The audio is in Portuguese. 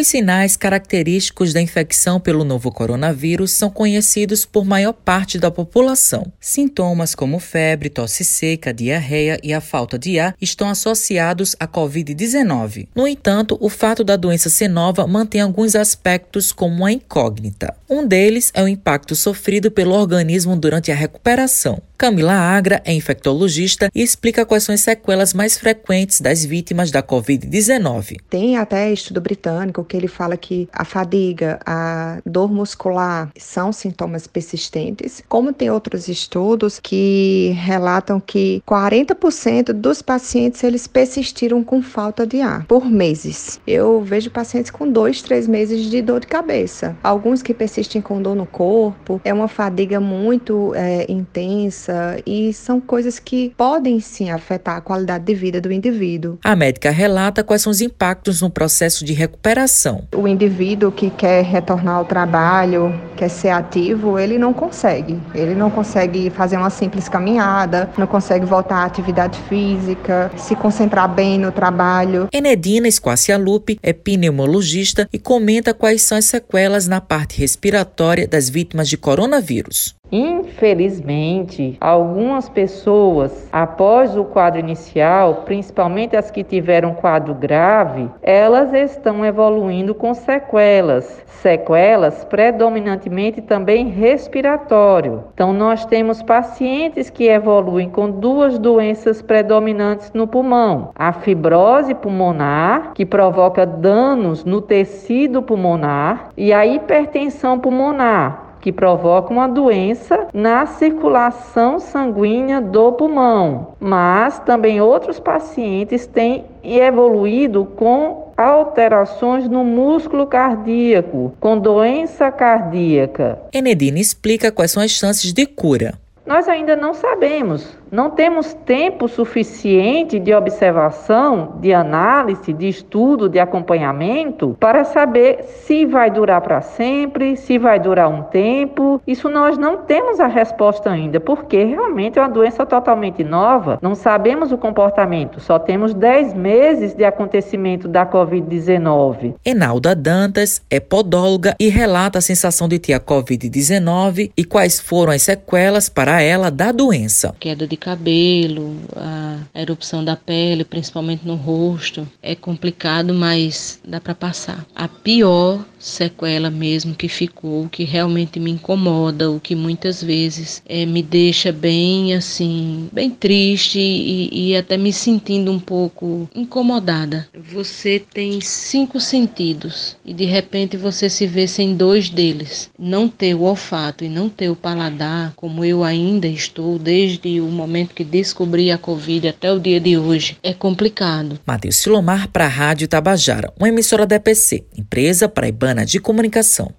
Os sinais característicos da infecção pelo novo coronavírus são conhecidos por maior parte da população. Sintomas como febre, tosse seca, diarreia e a falta de ar estão associados à Covid-19. No entanto, o fato da doença ser nova mantém alguns aspectos como uma incógnita. Um deles é o impacto sofrido pelo organismo durante a recuperação. Camila Agra é infectologista e explica quais são as sequelas mais frequentes das vítimas da Covid-19. Tem até estudo britânico que ele fala que a fadiga, a dor muscular são sintomas persistentes, como tem outros estudos que relatam que 40% dos pacientes eles persistiram com falta de ar por meses. Eu vejo pacientes com dois, três meses de dor de cabeça. Alguns que persistem com dor no corpo, é uma fadiga muito é, intensa e são coisas que podem sim afetar a qualidade de vida do indivíduo. A médica relata quais são os impactos no processo de recuperação. O indivíduo que quer retornar ao trabalho, quer ser ativo, ele não consegue. Ele não consegue fazer uma simples caminhada, não consegue voltar à atividade física, se concentrar bem no trabalho. Enedina Squacialupe é pneumologista e comenta quais são as sequelas na parte respiratória das vítimas de coronavírus. Infelizmente, algumas pessoas, após o quadro inicial, principalmente as que tiveram quadro grave, elas estão evoluindo com sequelas. Sequelas predominantemente também respiratório. Então, nós temos pacientes que evoluem com duas doenças predominantes no pulmão: a fibrose pulmonar, que provoca danos no tecido pulmonar, e a hipertensão pulmonar que provoca uma doença na circulação sanguínea do pulmão. Mas também outros pacientes têm evoluído com alterações no músculo cardíaco, com doença cardíaca. Enedina explica quais são as chances de cura. Nós ainda não sabemos não temos tempo suficiente de observação, de análise, de estudo, de acompanhamento para saber se vai durar para sempre, se vai durar um tempo. Isso nós não temos a resposta ainda, porque realmente é uma doença totalmente nova. Não sabemos o comportamento, só temos 10 meses de acontecimento da Covid-19. Enalda Dantas é podóloga e relata a sensação de ter a Covid-19 e quais foram as sequelas para ela da doença. Queda de cabelo, a erupção da pele, principalmente no rosto. É complicado, mas dá para passar. A pior sequela mesmo que ficou, que realmente me incomoda, o que muitas vezes é, me deixa bem assim, bem triste e, e até me sentindo um pouco incomodada. Você tem cinco sentidos e de repente você se vê sem dois deles. Não ter o olfato e não ter o paladar, como eu ainda estou desde o momento que descobri a Covid até o dia de hoje, é complicado. Matheus Silomar para a Rádio Tabajara, uma emissora da EPC, empresa paraibana de Comunicação.